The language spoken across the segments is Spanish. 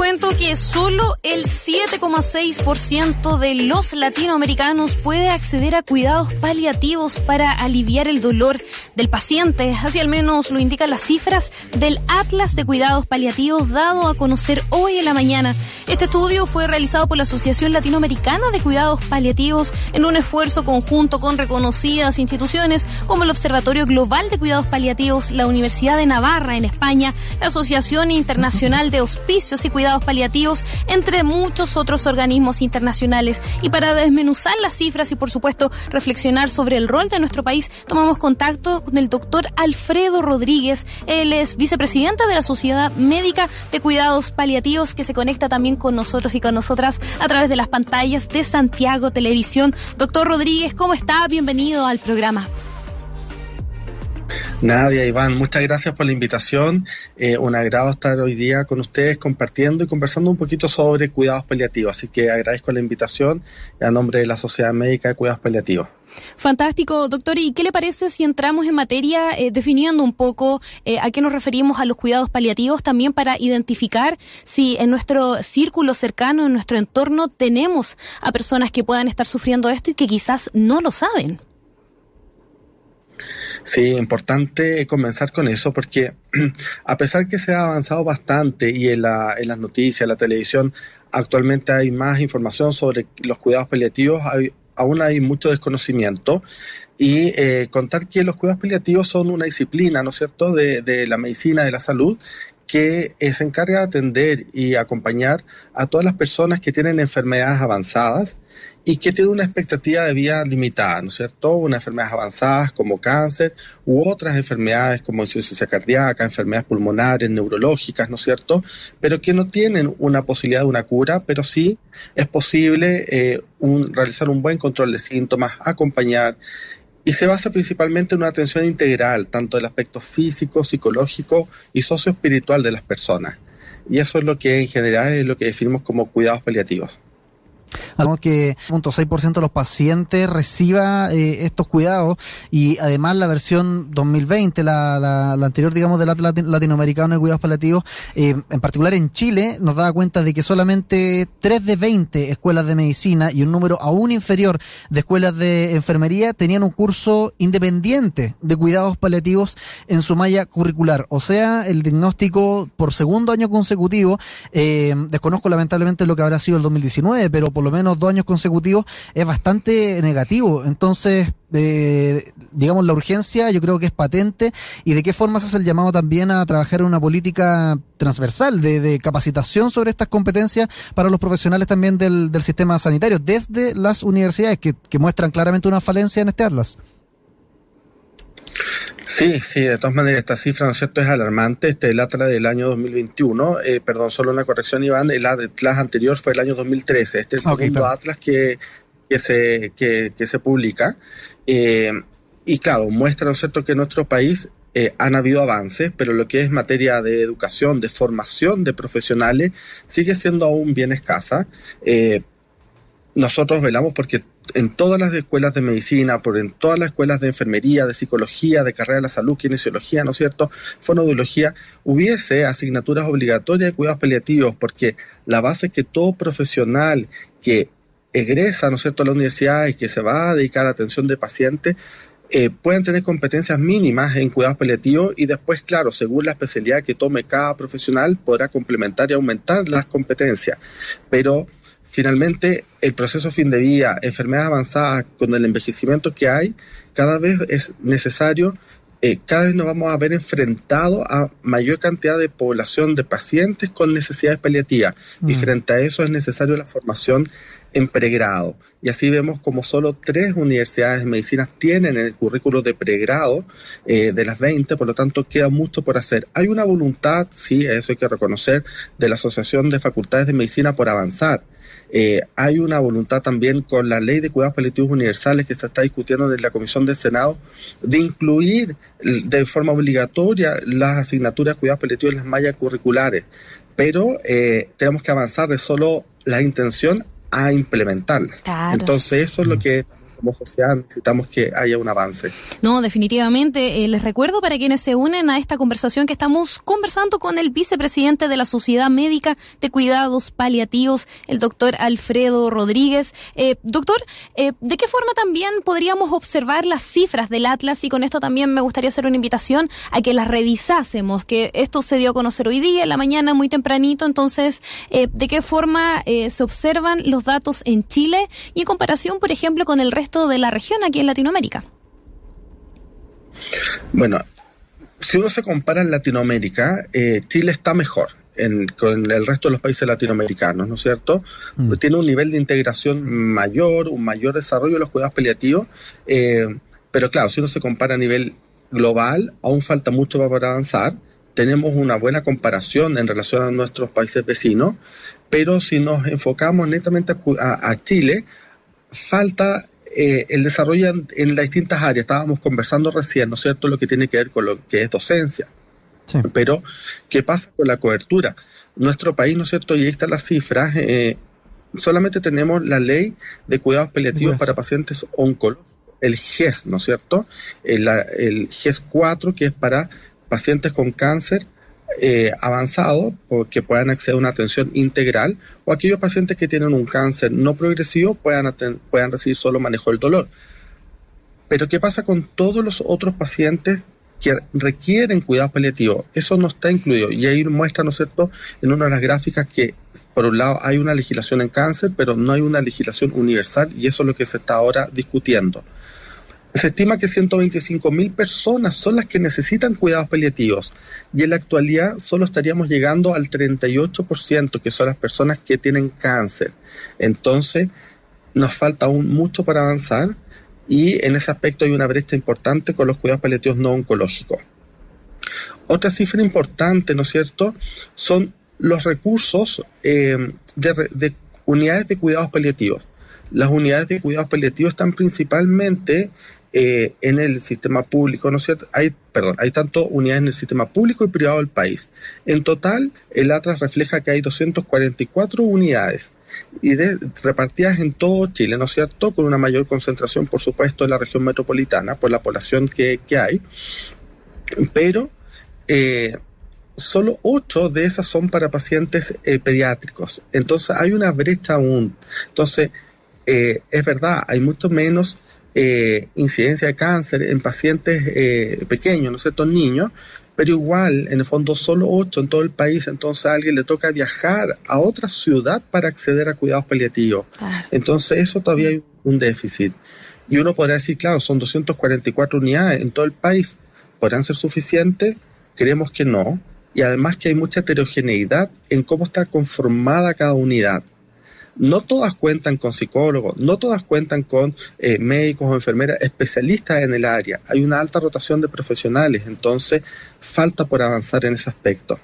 Cuento que solo el 7,6% de los latinoamericanos puede acceder a cuidados paliativos para aliviar el dolor del paciente. Así al menos lo indican las cifras del Atlas de Cuidados Paliativos dado a conocer hoy en la mañana. Este estudio fue realizado por la Asociación Latinoamericana de Cuidados Paliativos en un esfuerzo conjunto con reconocidas instituciones como el Observatorio Global de Cuidados Paliativos, la Universidad de Navarra en España, la Asociación Internacional de Hospicios y Cuidados Paliativos, entre muchos otros organismos internacionales. Y para desmenuzar las cifras y, por supuesto, reflexionar sobre el rol de nuestro país, tomamos contacto con el doctor Alfredo Rodríguez. Él es vicepresidente de la Sociedad Médica de Cuidados Paliativos, que se conecta también con nosotros y con nosotras a través de las pantallas de Santiago Televisión. Doctor Rodríguez, ¿cómo está? Bienvenido al programa. Nadia, Iván, muchas gracias por la invitación. Eh, un agrado estar hoy día con ustedes compartiendo y conversando un poquito sobre cuidados paliativos. Así que agradezco la invitación a nombre de la Sociedad Médica de Cuidados Paliativos. Fantástico, doctor. ¿Y qué le parece si entramos en materia eh, definiendo un poco eh, a qué nos referimos a los cuidados paliativos también para identificar si en nuestro círculo cercano, en nuestro entorno, tenemos a personas que puedan estar sufriendo esto y que quizás no lo saben? Sí, importante comenzar con eso porque a pesar que se ha avanzado bastante y en, la, en las noticias, en la televisión, actualmente hay más información sobre los cuidados paliativos, aún hay mucho desconocimiento y eh, contar que los cuidados paliativos son una disciplina, ¿no es cierto?, de, de la medicina, de la salud, que eh, se encarga de atender y acompañar a todas las personas que tienen enfermedades avanzadas y que tiene una expectativa de vida limitada, ¿no es cierto? Unas enfermedades avanzadas como cáncer u otras enfermedades como insuficiencia cardíaca, enfermedades pulmonares, neurológicas, ¿no es cierto? Pero que no tienen una posibilidad de una cura, pero sí es posible eh, realizar un buen control de síntomas, acompañar y se basa principalmente en una atención integral, tanto del aspecto físico, psicológico y socioespiritual de las personas. Y eso es lo que en general es lo que definimos como cuidados paliativos que 0.6% de los pacientes reciba eh, estos cuidados y además la versión 2020, la, la, anterior, digamos, del latinoamericano de cuidados paliativos, eh, en particular en Chile, nos daba cuenta de que solamente 3 de 20 escuelas de medicina y un número aún inferior de escuelas de enfermería tenían un curso independiente de cuidados paliativos en su malla curricular. O sea, el diagnóstico por segundo año consecutivo, eh, desconozco lamentablemente lo que habrá sido el 2019, pero por lo menos dos años consecutivos es bastante negativo. Entonces, eh, digamos, la urgencia yo creo que es patente y de qué forma se hace el llamado también a trabajar en una política transversal de, capacitación sobre estas competencias para los profesionales también del, sistema sanitario, desde las universidades que, que muestran claramente una falencia en este atlas. Sí, sí, de todas maneras, esta cifra, ¿no es cierto?, es alarmante. Este, el Atlas del año 2021, eh, perdón, solo una corrección, Iván, el Atlas anterior fue el año 2013. Este es el segundo Atlas que, que, se, que, se publica. Eh, y claro, muestra, ¿no es cierto?, que en nuestro país eh, han habido avances, pero lo que es materia de educación, de formación de profesionales, sigue siendo aún bien escasa. nosotros velamos porque en todas las escuelas de medicina, por en todas las escuelas de enfermería, de psicología, de carrera de la salud, kinesiología, ¿no es cierto?, fonodiología, hubiese asignaturas obligatorias de cuidados paliativos, porque la base es que todo profesional que egresa, ¿no es cierto?, a la universidad y que se va a dedicar a atención de pacientes, eh, pueden tener competencias mínimas en cuidados paliativos y después, claro, según la especialidad que tome cada profesional, podrá complementar y aumentar las competencias. Pero finalmente el proceso fin de vida, enfermedades avanzadas, con el envejecimiento que hay, cada vez es necesario, eh, cada vez nos vamos a ver enfrentados a mayor cantidad de población de pacientes con necesidades paliativas. Y mm. frente a eso es necesario la formación en pregrado. Y así vemos como solo tres universidades de medicina tienen el currículo de pregrado eh, de las 20, por lo tanto queda mucho por hacer. Hay una voluntad, sí, eso hay que reconocer, de la Asociación de Facultades de Medicina por avanzar. Eh, hay una voluntad también con la ley de cuidados paliativos universales que se está discutiendo en la Comisión del Senado de incluir de forma obligatoria las asignaturas de cuidados paliativos en las mallas curriculares pero eh, tenemos que avanzar de solo la intención a implementarla. Entonces eso es lo que como necesitamos que haya un avance. No, definitivamente. Eh, les recuerdo para quienes se unen a esta conversación que estamos conversando con el vicepresidente de la Sociedad Médica de Cuidados Paliativos, el doctor Alfredo Rodríguez. Eh, doctor, eh, ¿de qué forma también podríamos observar las cifras del Atlas? Y con esto también me gustaría hacer una invitación a que las revisásemos, que esto se dio a conocer hoy día, en la mañana, muy tempranito. Entonces, ¿de qué forma se observan los datos en Chile y en comparación, por ejemplo, con el resto de la región aquí en Latinoamérica? Bueno, si uno se compara en Latinoamérica, eh, Chile está mejor. con el resto de los países latinoamericanos, ¿no es cierto? Mm. tiene un nivel de integración mayor, un mayor desarrollo de los cuidados paliativos, eh, pero claro, si uno se compara a nivel global, aún falta mucho para avanzar. Tenemos una buena comparación en relación a nuestros países vecinos, pero si nos enfocamos netamente a Chile, falta eh, el desarrollo en, las distintas áreas. Estábamos conversando recién, ¿no es cierto?, lo que tiene que ver con lo que es docencia. Pero, ¿qué pasa con la cobertura? Nuestro país, ¿no es cierto?, y ahí están las cifras, eh, solamente tenemos la ley de cuidados paliativos para pacientes oncológicos, el GES, ¿no es cierto? El, el GES 4, que es para pacientes con cáncer eh, avanzado o que puedan acceder a una atención integral o aquellos pacientes que tienen un cáncer no progresivo puedan, puedan recibir solo manejo del dolor. Pero ¿qué pasa con todos los otros pacientes que requieren cuidados paliativos? Eso no está incluido y ahí muestra, ¿no es cierto?, en una de las gráficas que por un lado hay una legislación en cáncer, pero no hay una legislación universal y eso es lo que se está ahora discutiendo. Se estima que 125 mil personas son las que necesitan cuidados paliativos y en la actualidad solo estaríamos llegando al 38%, que son las personas que tienen cáncer. Entonces, nos falta aún mucho para avanzar y en ese aspecto hay una brecha importante con los cuidados paliativos no oncológicos. Otra cifra importante, ¿no es cierto?, son los recursos eh, de unidades de cuidados paliativos. Las unidades de cuidados paliativos están principalmente eh, en el sistema público, ¿no es cierto? Hay, perdón, hay tanto unidades en el sistema público y privado del país. En total, el Atlas refleja que hay 244 unidades y repartidas en todo Chile, ¿no es cierto? Con una mayor concentración, por supuesto, en la región metropolitana, por la población que, hay. Pero eh, solo 8 de esas son para pacientes eh, pediátricos. Entonces hay una brecha aún. Entonces, es verdad, hay mucho menos eh, incidencia de cáncer en pacientes eh, pequeños, ¿no es cierto?, niños, pero igual, en el fondo, solo 8 en todo el país, entonces a alguien le toca viajar a otra ciudad para acceder a cuidados paliativos. Entonces, eso todavía hay un déficit. Y uno podría decir, claro, son 244 unidades en todo el país, ¿podrán ser suficientes? Creemos que no. Y además que hay mucha heterogeneidad en cómo está conformada cada unidad no todas cuentan con psicólogos, no todas cuentan con eh, médicos o enfermeras especialistas en el área. Hay una alta rotación de profesionales, entonces falta por avanzar en ese aspecto.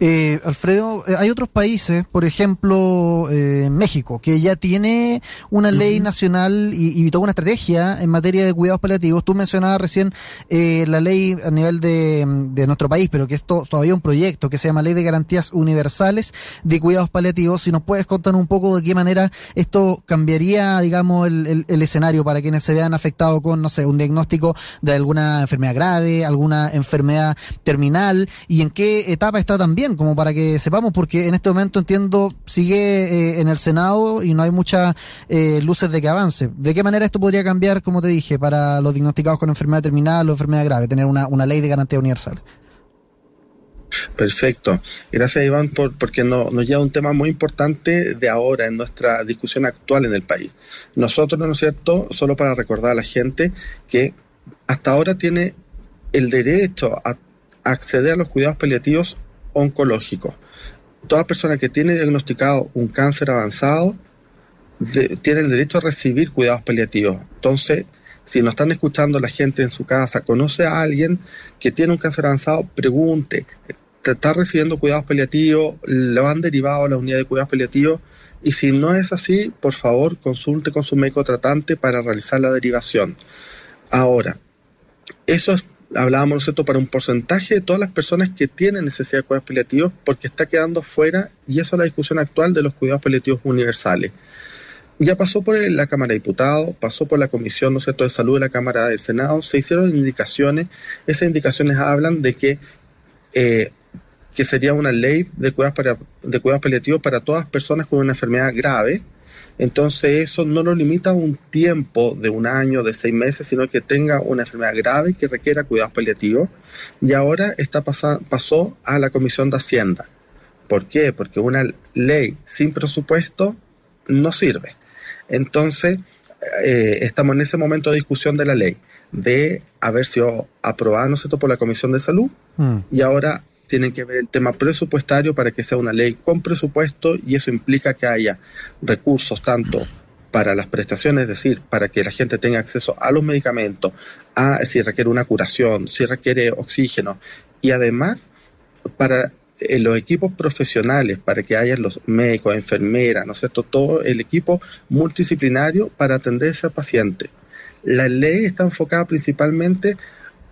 Eh, Alfredo, eh, hay otros países, por ejemplo, eh, México, que ya tiene una ley nacional y, toda una estrategia en materia de cuidados paliativos. Tú mencionabas recién eh, la ley a nivel de, nuestro país, pero que es todavía un proyecto que se llama Ley de Garantías Universales de Cuidados Paliativos. Si nos puedes contar un poco de qué manera esto cambiaría, digamos, el, el escenario para quienes se vean afectados con, no sé, un diagnóstico de alguna enfermedad grave, alguna enfermedad terminal y en qué etapa está también, como para que sepamos, porque en este momento entiendo sigue eh, en el Senado y no hay muchas eh, luces de que avance. ¿De qué manera esto podría cambiar, como te dije, para los diagnosticados con enfermedad terminal o enfermedad grave, tener una, una ley de garantía universal? Perfecto. Gracias, Iván, por, porque nos lleva un tema muy importante de ahora en nuestra discusión actual en el país. Nosotros, ¿no es cierto?, solo para recordar a la gente que hasta ahora tiene el derecho a acceder a los cuidados paliativos oncológico. Toda persona que tiene diagnosticado un cáncer avanzado tiene el derecho a recibir cuidados paliativos. Entonces, si nos están escuchando la gente en su casa, conoce a alguien que tiene un cáncer avanzado, pregunte, ¿está recibiendo cuidados paliativos? ¿Le han derivado a la unidad de cuidados paliativos? Y si no es así, por favor, consulte con su médico tratante para realizar la derivación. Ahora, eso es hablábamos, ¿no cierto?, para un porcentaje de todas las personas que tienen necesidad de cuidados paliativos porque está quedando fuera, y eso es la discusión actual de los cuidados paliativos universales. Ya pasó por la Cámara de Diputados, pasó por la Comisión ¿no cierto? de Salud de la Cámara del Senado, se hicieron indicaciones, esas indicaciones hablan de que, eh, que sería una ley de cuidados, para, de cuidados paliativos para todas personas con una enfermedad grave, entonces eso no lo limita a un tiempo de un año, de seis meses, sino que tenga una enfermedad grave que requiera cuidados paliativos. Y ahora está pasó a la Comisión de Hacienda. ¿Por qué? Porque una ley sin presupuesto no sirve. Entonces, eh, estamos en ese momento de discusión de la ley, de haber sido aprobada, ¿no por la Comisión de Salud, mm. y ahora tienen que ver el tema presupuestario para que sea una ley con presupuesto y eso implica que haya recursos tanto para las prestaciones, es decir, para que la gente tenga acceso a los medicamentos, a si requiere una curación, si requiere oxígeno y además para eh, los equipos profesionales, para que haya los médicos, enfermeras, ¿no es cierto? Todo el equipo multidisciplinario para atender a ese paciente. La ley está enfocada principalmente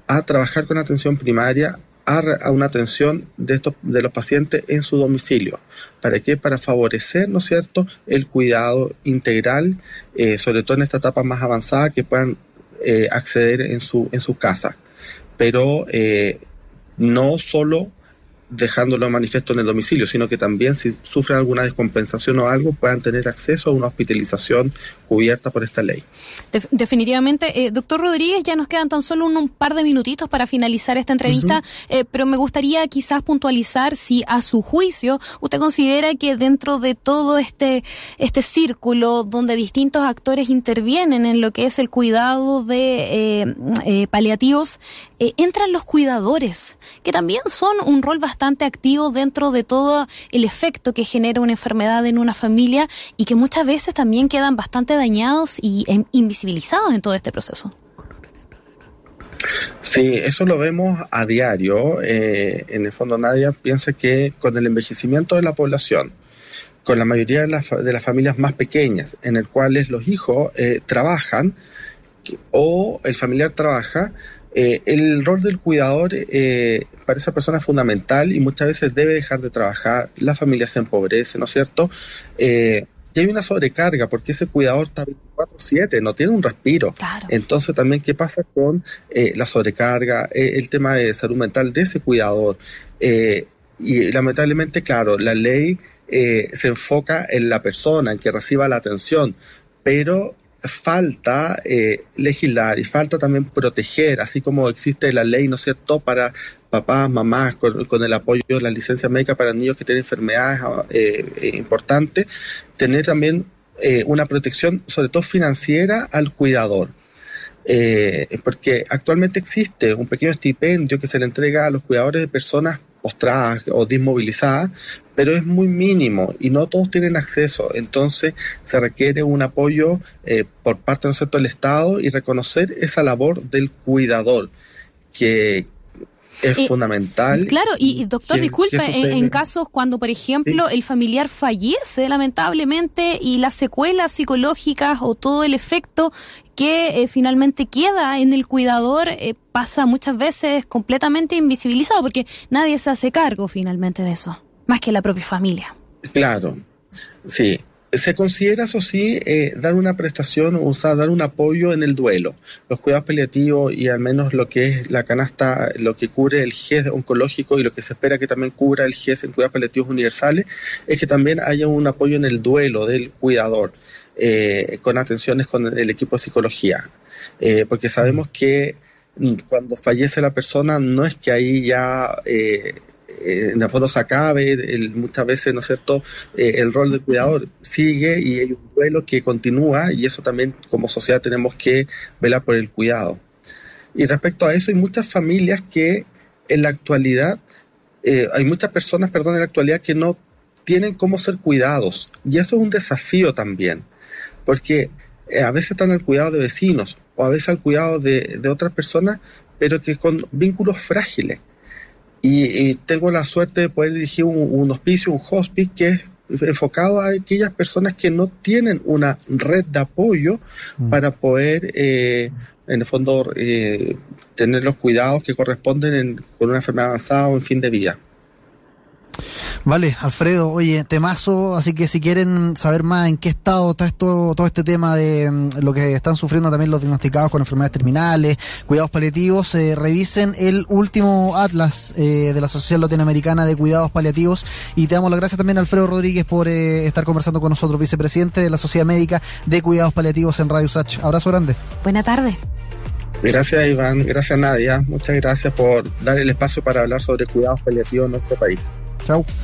a trabajar con atención primaria, a, una atención de, estos, de los pacientes en su domicilio. ¿Para qué? Para favorecer, ¿no es cierto?, el cuidado integral, eh, sobre todo en esta etapa más avanzada, que puedan eh, acceder en su, en su casa. Pero eh, no solo dejándolo manifiesto en el domicilio, sino que también si sufren alguna descompensación o algo puedan tener acceso a una hospitalización cubierta por esta ley. definitivamente, eh, doctor Rodríguez, ya nos quedan tan solo un, par de minutitos para finalizar esta entrevista, eh, pero me gustaría quizás puntualizar si a su juicio usted considera que dentro de todo este, este círculo donde distintos actores intervienen en lo que es el cuidado de eh, paliativos, entran los cuidadores, que también son un rol bastante bastante activo dentro de todo el efecto que genera una enfermedad en una familia y que muchas veces también quedan bastante dañados y em, invisibilizados en todo este proceso. Sí, eso lo vemos a diario. Eh, en el fondo nadie piensa que con el envejecimiento de la población, con la mayoría de, de las familias más pequeñas, en el cuales los hijos eh, trabajan o el familiar trabaja, eh, el rol del cuidador eh, para esa persona es fundamental y muchas veces debe dejar de trabajar, la familia se empobrece, ¿no es cierto? Eh, y hay una sobrecarga porque ese cuidador está 24/7, no tiene un respiro. Entonces también, ¿qué pasa con la sobrecarga, el tema de salud mental de ese cuidador? y lamentablemente, claro, la ley se enfoca en la persona, en que reciba la atención, pero falta eh, legislar y falta también proteger, así como existe la ley, ¿no es cierto?, para papás, mamás, con, el apoyo de la licencia médica para niños que tienen enfermedades eh, eh, importantes, tener también una protección, sobre todo financiera, al cuidador. porque actualmente existe un pequeño estipendio que se le entrega a los cuidadores de personas postradas o desmovilizadas, pero es muy mínimo y no todos tienen acceso. Entonces se requiere un apoyo eh, por parte ¿no del Estado y reconocer esa labor del cuidador, que, es fundamental. Claro, y, doctor, disculpe, en, casos cuando, por ejemplo, el familiar fallece lamentablemente y las secuelas psicológicas o todo el efecto que eh, finalmente queda en el cuidador eh, pasa muchas veces completamente invisibilizado porque nadie se hace cargo finalmente de eso, más que la propia familia. Claro, sí se considera, eso sí, eh, dar una prestación o sea, dar un apoyo en el duelo. Los cuidados paliativos y al menos lo que es la canasta, lo que cubre el GES oncológico y lo que se espera que también cubra el GES en cuidados paliativos universales, es que también haya un apoyo en el duelo del cuidador, eh, con atenciones con el equipo de psicología. Eh, porque sabemos que mm, cuando fallece la persona no es que ahí ya eh, en fondo se acabe, muchas veces, ¿no es cierto?, eh, el rol del cuidador sigue y hay un duelo que continúa y eso también como sociedad tenemos que velar por el cuidado. Y respecto a eso, hay muchas familias que en la actualidad, eh, hay muchas personas, perdón, en la actualidad que no tienen cómo ser cuidados. Y eso es un desafío también, porque a veces están al cuidado de vecinos o a veces al cuidado de, de otras personas, pero que con vínculos frágiles. Y, tengo la suerte de poder dirigir un, hospicio, un hospice, que es enfocado a aquellas personas que no tienen una red de apoyo mm. para poder, eh, en el fondo, eh, tener los cuidados que corresponden con una enfermedad avanzada o en fin de vida. Vale, Alfredo, oye, temazo, así que si quieren saber más en qué estado está esto, todo este tema de mm, lo que están sufriendo también los diagnosticados con enfermedades terminales, cuidados paliativos, eh, revisen el último atlas eh, de la Asociación Latinoamericana de Cuidados Paliativos y te damos las gracias también a Alfredo Rodríguez por eh, estar conversando con nosotros, vicepresidente de la Sociedad Médica de Cuidados Paliativos en Radio Sach. Abrazo grande. Buena tarde. Gracias Iván, gracias Nadia, muchas gracias por dar el espacio para hablar sobre cuidados paliativos en nuestro país. Chao.